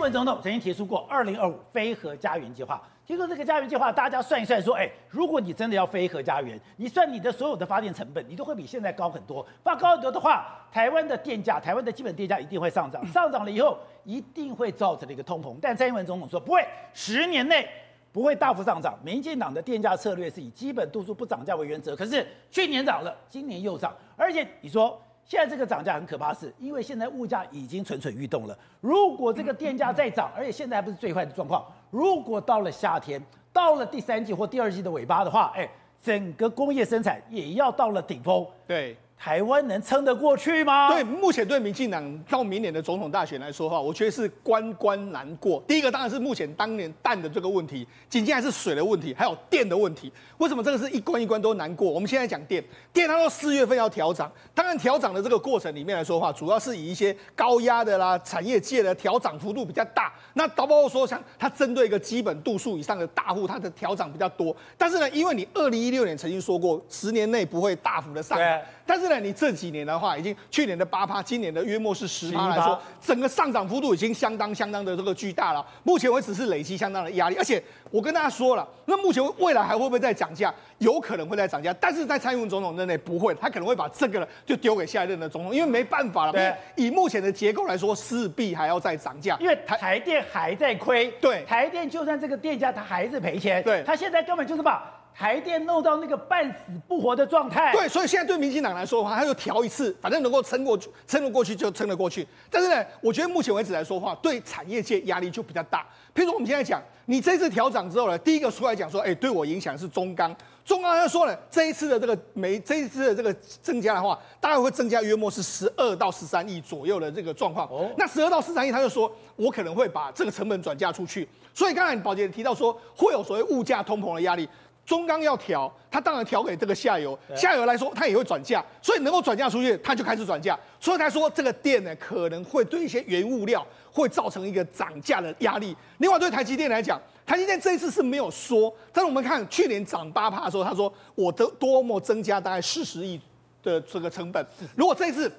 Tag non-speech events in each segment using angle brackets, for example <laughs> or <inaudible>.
文总统曾经提出过二零二五非核家园计划。听说这个家园计划，大家算一算，说，哎，如果你真的要非核家园，你算你的所有的发电成本，你都会比现在高很多。发高很多的话，台湾的电价，台湾的基本电价一定会上涨，上涨了以后，一定会造成了一个通膨。但蔡英文总统说不会，十年内不会大幅上涨。民进党的电价策略是以基本度数不涨价为原则，可是去年涨了，今年又涨，而且你说。现在这个涨价很可怕，是因为现在物价已经蠢蠢欲动了。如果这个电价再涨，而且现在还不是最坏的状况，如果到了夏天，到了第三季或第二季的尾巴的话，哎，整个工业生产也要到了顶峰。对。台湾能撑得过去吗？对，目前对民进党到明年的总统大选来说的话，我觉得是关关难过。第一个当然是目前当年蛋的这个问题，紧接着是水的问题，还有电的问题。为什么这个是一关一关都难过？我们现在讲电，电它到四月份要调涨，当然调涨的这个过程里面来说的话，主要是以一些高压的啦、产业界的调涨幅度比较大。那包括说像它针对一个基本度数以上的大户，它的调涨比较多。但是呢，因为你二零一六年曾经说过，十年内不会大幅的上涨。但是呢，你这几年的话，已经去年的八趴，今年的约莫是十趴来说，整个上涨幅度已经相当相当的这个巨大了。目前为止是累积相当的压力，而且我跟大家说了，那目前未来还会不会再涨价？有可能会再涨价，但是在蔡英文总统任内不会，他可能会把这个呢就丢给下一任的总统，因为没办法了。对，以目前的结构来说，势必还要再涨价，因为台台电还在亏。对，台电就算这个电价它还是赔钱。对，它现在根本就是把。台电弄到那个半死不活的状态，对，所以现在对民进党来说的话，他就调一次，反正能够撑过去，撑得过去就撑得过去。但是呢，我觉得目前为止来说的话，对产业界压力就比较大。譬如我们现在讲，你这次调涨之后呢，第一个出来讲说，哎，对我影响是中钢，中钢他说了，这一次的这个煤，这一次的这个增加的话，大概会增加约莫是十二到十三亿左右的这个状况。哦，那十二到十三亿，他就说我可能会把这个成本转嫁出去。所以刚才宝杰提到说，会有所谓物价通膨的压力。中钢要调，它当然调给这个下游，下游来说，它也会转嫁，所以能够转嫁出去，它就开始转嫁。所以他说这个电呢，可能会对一些原物料会造成一个涨价的压力。另外对台积电来讲，台积电这一次是没有说，但是我们看去年涨八趴的时候，他说我的多么增加大概四十亿的这个成本，如果这一次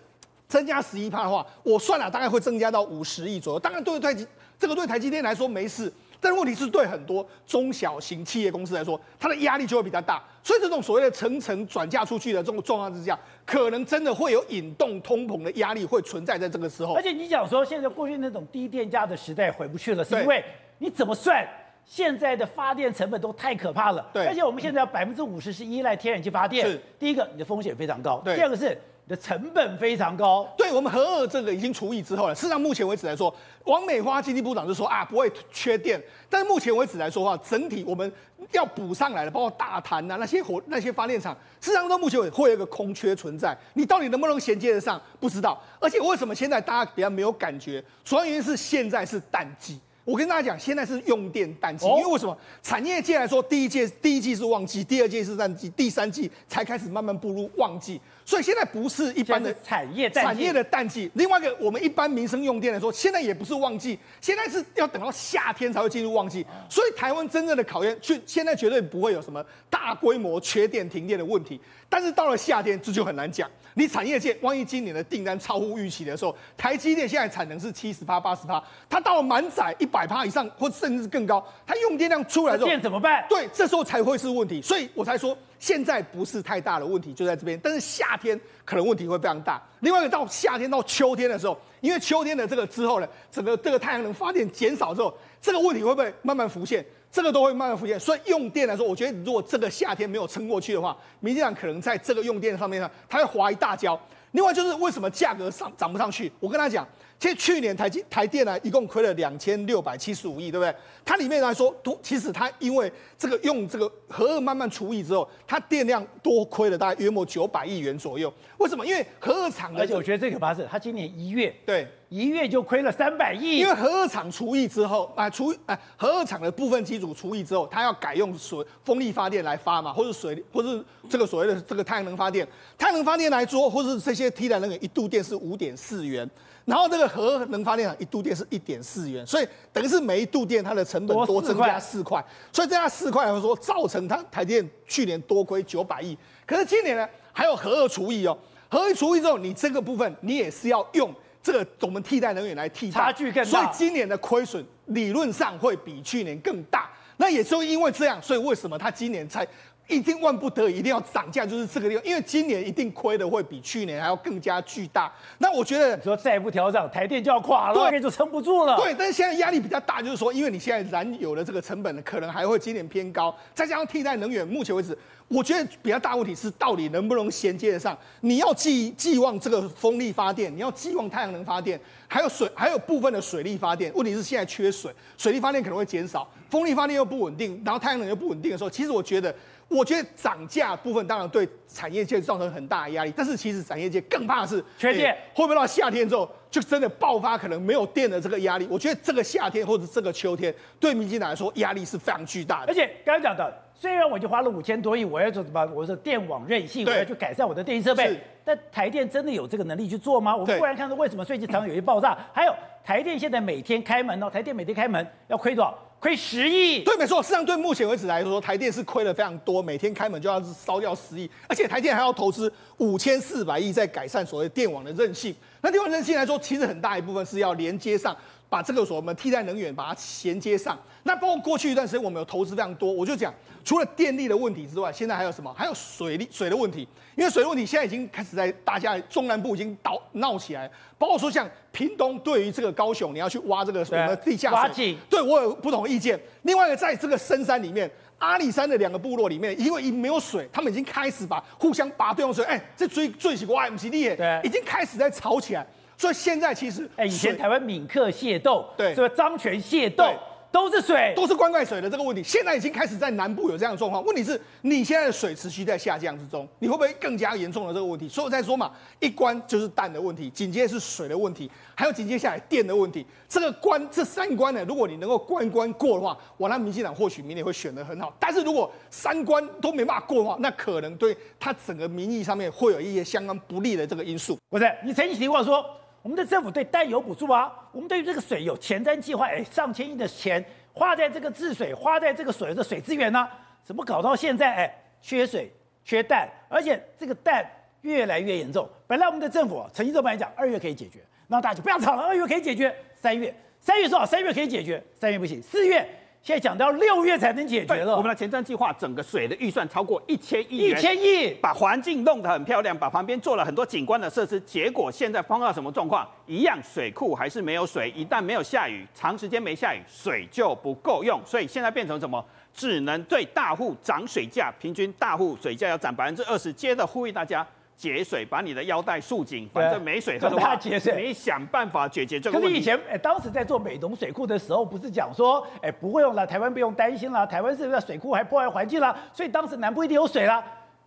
增加十一趴的话，我算了大概会增加到五十亿左右。当然对台积这个对台积电来说没事。但问题是对很多中小型企业公司来说，它的压力就会比较大，所以这种所谓的层层转嫁出去的这种状况之下，可能真的会有引动通膨的压力会存在在这个时候。而且你讲说现在过去那种低电价的时代回不去了，是因为你怎么算，现在的发电成本都太可怕了。对，而且我们现在百分之五十是依赖天然气发电，是第一个你的风险非常高，对，第二个是。的成本非常高，对我们核二这个已经除役之后了。事实上，目前为止来说，王美花经济部长就说啊，不会缺电。但是目前为止来说的话，整体我们要补上来的，包括大潭呐那些火那些发电厂，事实上到目前为止会有一个空缺存在。你到底能不能衔接得上，不知道。而且为什么现在大家比较没有感觉？主要原因是现在是淡季。我跟大家讲，现在是用电淡季，因为为什么？产业界来说，第一届第一季是旺季，第二季是淡季，第三季才开始慢慢步入旺季。所以现在不是一般的产业产业的淡季。另外一个，我们一般民生用电来说，现在也不是旺季，现在是要等到夏天才会进入旺季。所以台湾真正的考验，去现在绝对不会有什么大规模缺电停电的问题。但是到了夏天，这就很难讲。你产业界万一今年的订单超乎预期的时候，台积电现在产能是七十趴、八十趴，它到了满载一百趴以上，或甚至更高，它用电量出来之后，电怎么办？对，这时候才会是问题。所以我才说，现在不是太大的问题，就在这边。但是夏天可能问题会非常大。另外一个到夏天到秋天的时候，因为秋天的这个之后呢，整个这个太阳能发电减少之后，这个问题会不会慢慢浮现？这个都会慢慢浮现，所以用电来说，我觉得如果这个夏天没有撑过去的话，民进党可能在这个用电上面呢，它会滑一大跤。另外就是为什么价格上涨不上去？我跟他讲，其实去年台积台电呢，一共亏了两千六百七十五亿，对不对？它里面来说，多其实它因为这个用这个核二慢慢除役之后，它电量多亏了大概约莫九百亿元左右。为什么？因为核二厂，而且我觉得最可怕是，它今年一月对。一月就亏了三百亿，因为核二厂除役之后啊，除啊核二厂的部分机组除役之后，它要改用水风力发电来发嘛，或者水，或是这个所谓的这个太阳能发电，太阳能发电来做，或是这些替代能源一度电是五点四元，然后这个核能发电厂一度电是一点四元，所以等于是每一度电它的成本多增加四块，所以增加四块来说，造成它台电去年多亏九百亿，可是今年呢还有核二除役哦，核二除役之后，你这个部分你也是要用。这个我们替代能源来替代，差距更大。所以今年的亏损理论上会比去年更大。那也就因为这样，所以为什么他今年才？一定万不得已一定要涨价，就是这个地方，因为今年一定亏的会比去年还要更加巨大。那我觉得你说再不调涨，台电就要垮了，对，就撑不住了。对，但是现在压力比较大，就是说，因为你现在燃油的这个成本可能还会今年偏高，再加上替代能源，目前为止，我觉得比较大问题是到底能不能衔接得上？你要寄寄望这个风力发电，你要寄望太阳能发电，还有水，还有部分的水力发电。问题是现在缺水，水力发电可能会减少，风力发电又不稳定，然后太阳能又不稳定的时候，其实我觉得。我觉得涨价部分当然对产业界造成很大的压力，但是其实产业界更怕的是缺电，会不会到夏天之后就真的爆发可能没有电的这个压力？我觉得这个夏天或者这个秋天对民进党来说压力是非常巨大的。而且刚刚讲的，虽然我就花了五千多亿，我要做什么？我说电网韧性，我要去改善我的电力设备，但台电真的有这个能力去做吗？我们忽然看到为什么最近常常有些爆炸？还有台电现在每天开门哦，台电每天开门要亏多少？亏十亿，对，没错。实际上，对目前为止来说，台电是亏了非常多，每天开门就要烧掉十亿，而且台电还要投资五千四百亿在改善所谓电网的韧性。那电网韧性来说，其实很大一部分是要连接上。把这个所我们替代能源把它衔接上，那包括过去一段时间我们有投资非常多，我就讲除了电力的问题之外，现在还有什么？还有水利水的问题，因为水的问题现在已经开始在大家中南部已经倒闹起来，包括说像屏东对于这个高雄你要去挖这个什么地下水，对我有不同意见。另外一个在这个深山里面，阿里山的两个部落里面，因为已经没有水，他们已经开始把互相拔对方水，哎，这最最喜欢 M C D 耶，已经开始在吵起来。所以现在其实，哎，以前台湾闽客械斗，对，是不是漳泉械斗，都是水，都是灌溉水的这个问题。现在已经开始在南部有这样的状况。问题是，你现在的水持续在下降之中，你会不会更加严重的这个问题？所以我在说嘛，一关就是蛋的问题，紧接着是水的问题，还有紧接下来电的问题。这个关这三关呢，如果你能够关关过的话，我那民进党或许明年会选得很好。但是如果三关都没办法过的话，那可能对他整个民意上面会有一些相当不利的这个因素。不是，你曾经提过说。我们的政府对氮有补助啊，我们对于这个水有前瞻计划，哎，上千亿的钱花在这个治水，花在这个水的水资源呢、怎么搞到现在哎缺水缺氮，而且这个氮越来越严重。本来我们的政府曾经这么讲，二月可以解决，那大家就不要吵了，二月可以解决，三月三月说好，三月可以解决，三月不行，四月。现在讲到六月才能解决了。我们的前瞻计划，整个水的预算超过一千亿元，一千亿，把环境弄得很漂亮，把旁边做了很多景观的设施。结果现在碰到什么状况？一样水库还是没有水。一旦没有下雨，长时间没下雨，水就不够用。所以现在变成什么？只能对大户涨水价，平均大户水价要涨百分之二十。接着呼吁大家。节水，把你的腰带束紧，反正没水喝的话，节水你想办法解决这个问题。可是以前，哎，当时在做美浓水库的时候，不是讲说，哎，不会用了，台湾不用担心了，台湾是不是水库还破坏环境了？所以当时南部一定有水了。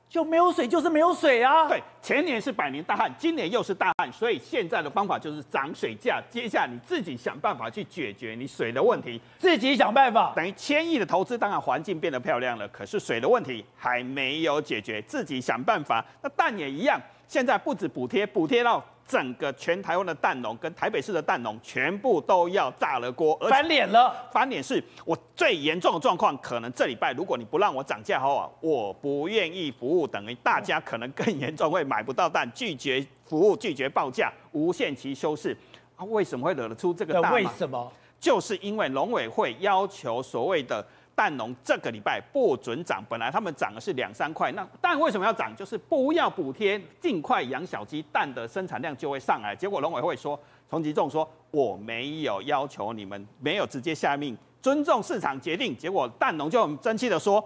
就没有水，就是没有水啊！对，前年是百年大旱，今年又是大旱，所以现在的方法就是涨水价。接下来你自己想办法去解决你水的问题，自己想办法。等于千亿的投资，当然环境变得漂亮了，可是水的问题还没有解决，自己想办法。那蛋也一样，现在不止补贴，补贴到。整个全台湾的蛋农跟台北市的蛋农全部都要炸了锅，翻脸了。翻脸是我最严重的状况，可能这礼拜如果你不让我涨价的话，我不愿意服务，等于大家可能更严重，会买不到蛋，拒绝服务，拒绝报价，无限期休市。啊，为什么会惹得出这个大？为什么？就是因为农委会要求所谓的。蛋农这个礼拜不准涨，本来他们涨的是两三块，那蛋为什么要涨？就是不要补贴，尽快养小鸡，蛋的生产量就会上来。结果农委会说，陈吉仲说我没有要求你们，没有直接下命，尊重市场决定。结果蛋农就很争气的说，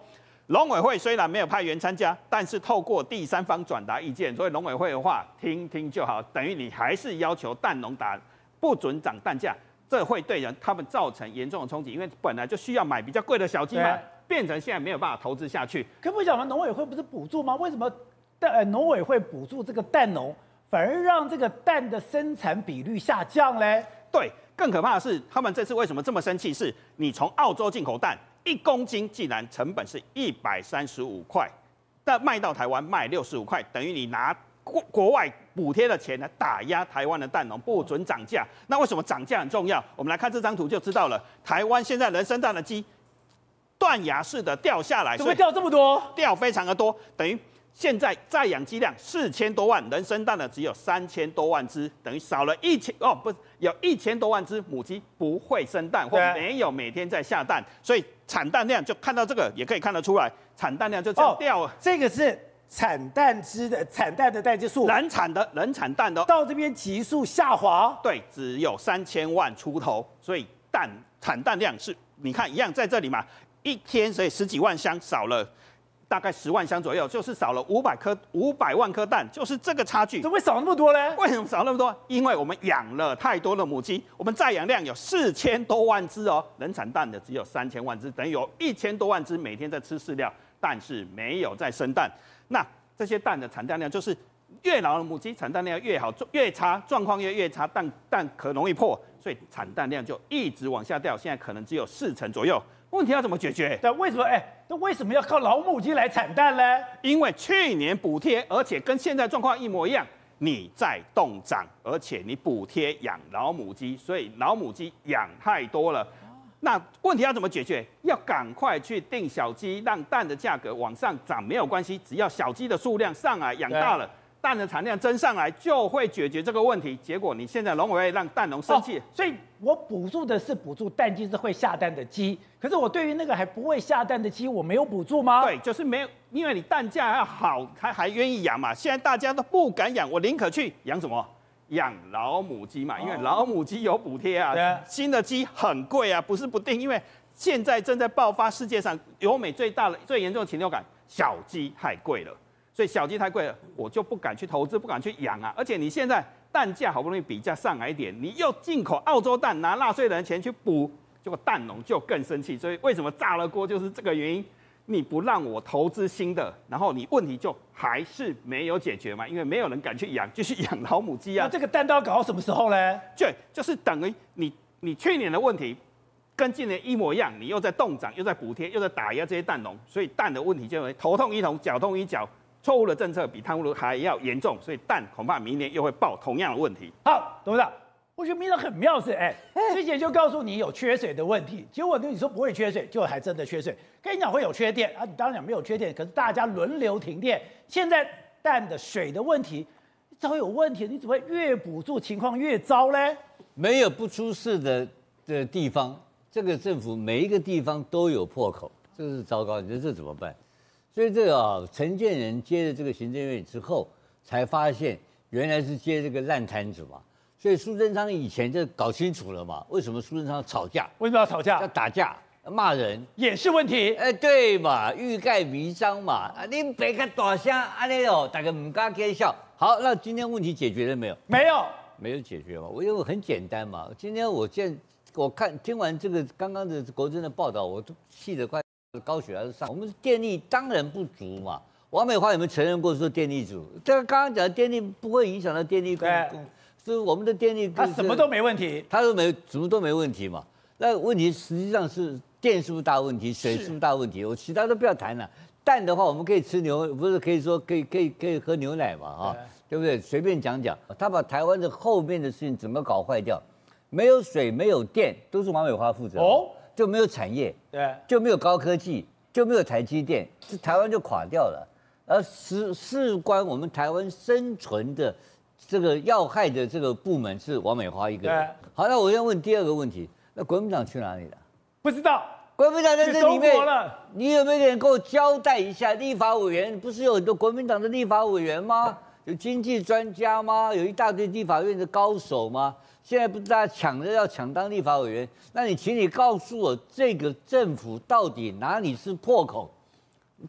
农委会虽然没有派员参加，但是透过第三方转达意见，所以农委会的话听听就好，等于你还是要求蛋农打不准涨蛋价。这会对人他们造成严重的冲击，因为本来就需要买比较贵的小鸡嘛，变成现在没有办法投资下去。可不讲嘛，农委会不是补助吗？为什么蛋呃农委会补助这个蛋农，反而让这个蛋的生产比率下降嘞？对，更可怕的是，他们这次为什么这么生气？是你从澳洲进口蛋，一公斤竟然成本是一百三十五块，但卖到台湾卖六十五块，等于你拿。国国外补贴的钱来打压台湾的蛋农，不准涨价。那为什么涨价很重要？我们来看这张图就知道了。台湾现在人生蛋的鸡断崖式的掉下来，怎么会掉这么多？掉非常的多，等于现在在养鸡量四千多万，人生蛋的只有三千多万只，等于少了一千哦，不是有一千多万只母鸡不会生蛋或没有每天在下蛋，所以产蛋量就看到这个也可以看得出来，产蛋量就这样掉了。哦，这个是产蛋汁的产蛋的蛋激素，难产的人产蛋的到这边急速下滑，对，只有三千万出头，所以蛋产蛋量是你看一样在这里嘛，一天所以十几万箱少了。大概十万箱左右，就是少了五百颗、五百万颗蛋，就是这个差距。怎么会少那么多呢？为什么少那么多？因为我们养了太多的母鸡，我们再养量有四千多万只哦，能产蛋的只有三千万只，等于有一千多万只每天在吃饲料，但是没有在生蛋。那这些蛋的产蛋量就是越老的母鸡产蛋量越好，越差状况越越差，蛋蛋壳容易破，所以产蛋量就一直往下掉，现在可能只有四成左右。问题要怎么解决？但为什么？哎，那为什么要靠老母鸡来产蛋呢？因为去年补贴，而且跟现在状况一模一样，你在冻涨，而且你补贴养老母鸡，所以老母鸡养太多了。那问题要怎么解决？要赶快去定小鸡，让蛋的价格往上涨没有关系，只要小鸡的数量上来，养大了。蛋的产量增上来，就会解决这个问题。结果你现在农委会让蛋农生气，哦，所以我补助的是补助蛋鸡是会下蛋的鸡，可是我对于那个还不会下蛋的鸡，我没有补助吗？对，就是没有，因为你蛋价要好，他还愿意养嘛。现在大家都不敢养，我宁可去养什么？养老母鸡嘛，因为老母鸡有补贴啊。对，新的鸡很贵啊，不是不定，因为现在正在爆发世界上由美最大的、最严重的禽流感，小鸡太贵了。所以小鸡太贵了，我就不敢去投资，不敢去养啊。而且你现在蛋价好不容易比价上来一点，你又进口澳洲蛋，拿纳税人的钱去补，结果蛋农就更生气。所以为什么炸了锅就是这个原因？你不让我投资新的，然后你问题就还是没有解决嘛？因为没有人敢去养，就是养老母鸡啊。那这个蛋都要搞到什么时候呢？对，就是等于你你去年的问题跟今年一模一样，你又在冻涨，又在补贴，又在打压这些蛋农，所以蛋的问题就会头痛医头，脚痛医脚。错误的政策比贪污还要严重，所以蛋恐怕明年又会爆同样的问题。好，董事长，我觉得民进党很妙是，哎，之前就告诉你有缺水的问题，结果跟你说不会缺水，就还真的缺水。跟你讲会有缺电啊，你当然讲没有缺电，可是大家轮流停电。现在淡的水的问题，只要有问题，你怎么会越补助情况越糟嘞。没有不出事的的地方，这个政府每一个地方都有破口，这是糟糕。你说这怎么办？所以这个啊，陈建仁接了这个行政院之后，才发现原来是接这个烂摊子嘛。所以苏贞昌以前就搞清楚了嘛，为什么苏贞昌吵架？为什么要吵架？要打架、骂人，也是问题。哎，对嘛，欲盖弥彰嘛。啊，你别个大声，安尼哦，大家唔敢见笑。好，那今天问题解决了没有？没有，没有解决嘛。我因为很简单嘛。今天我见我看听完这个刚刚的国珍的报道，我都气得快。高血压是上，我们电力当然不足嘛。王美花有没有承认过说电力足？这个刚刚讲的电力不会影响到电力供供，所以我们的电力它什么都没问题，它都没什么都没问题嘛。那问题实际上是电是不是大问题，水是不是大问题？我其他都不要谈了。蛋的话，我们可以吃牛，不是可以说可以可以可以喝牛奶嘛？啊，对不对？随便讲讲。他把台湾的后面的事情怎么搞坏掉？没有水，没有电，都是王美花负责。哦。就没有产业，对，就没有高科技，就没有台积电，这台湾就垮掉了。而事事关我们台湾生存的这个要害的这个部门是王美花一个人。对好，那我要问第二个问题，那国民党去哪里了？不知道。国民党在这里面，你有没有人给我交代一下？立法委员不是有很多国民党的立法委员吗？有经济专家吗？有一大堆立法院的高手吗？现在不是大家抢着要抢当立法委员？那你请你告诉我，这个政府到底哪里是破口？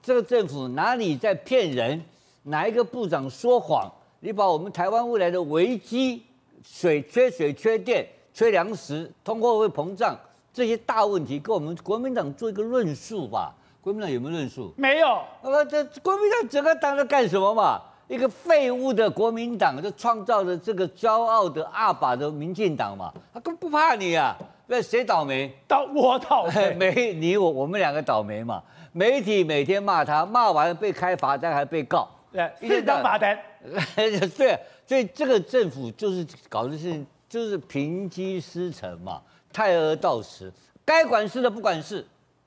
这个政府哪里在骗人？哪一个部长说谎？你把我们台湾未来的危机、水缺水、缺电、缺粮食、通货会膨胀这些大问题，跟我们国民党做一个论述吧。国民党有没有论述？没有。那么这国民党整个党在干什么嘛？一个废物的国民党就创造了这个骄傲的阿爸的民进党嘛，他根本不怕你啊！那谁倒霉？倒我倒霉？<laughs> 没你我我们两个倒霉嘛？媒体每天骂他，骂完被开罚单还被告，对，四张罚单。<laughs> 对，所以这个政府就是搞的是就是平鸡失臣嘛，泰而道词，该管事的不管事，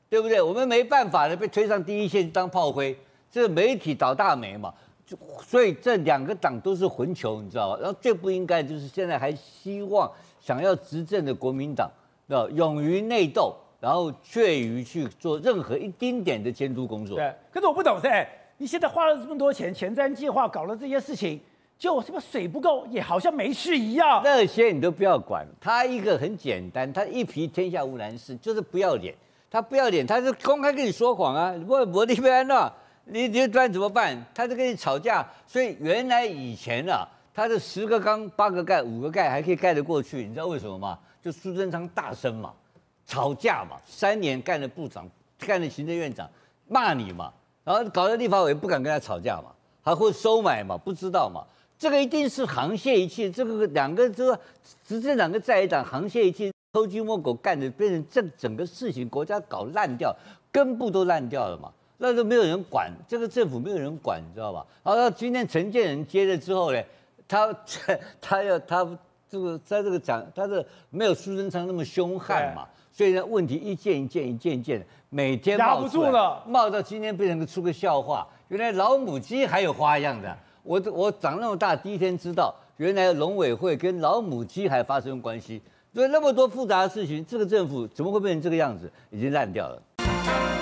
对不对？我们没办法的被推上第一线当炮灰。这媒体倒大霉嘛，就所以这两个党都是混球，你知道吧？然后最不应该就是现在还希望想要执政的国民党，要勇于内斗，然后怯于去做任何一丁点的监督工作。对，可是我不懂噻，你现在花了这么多钱，前瞻计划搞了这些事情。就什么水不够，也好像没事一样。那些你都不要管，他一个很简单，他一皮天下无难事，就是不要脸。他不要脸，他是公开跟你说谎啊！不，我那边呢？你你不然怎么办？他就跟你吵架。所以原来以前啊，他的十个缸八个盖五个盖还可以盖得过去，你知道为什么吗？就苏贞昌大声嘛，吵架嘛，三年干了部长，干了行政院长，骂你嘛，然后搞得立法委不敢跟他吵架嘛，还会收买嘛，不知道嘛。这个一定是沆瀣一气，这个两个这个执政党跟在野党沆瀣一气，偷鸡摸狗干的，变成这整个事情国家搞烂掉，根部都烂掉了嘛，那都没有人管，这个政府没有人管，你知道吧？然后到今天陈建仁接了之后呢，他 <laughs> 他要他这个在这个讲，他是没有苏贞昌那么凶悍嘛，所以呢问题一件一件一件一件，每天压不住了，冒到今天变成个出个笑话，原来老母鸡还有花样的。我我长那么大，第一天知道，原来农委会跟老母鸡还发生关系，所以那么多复杂的事情，这个政府怎么会变成这个样子？已经烂掉了。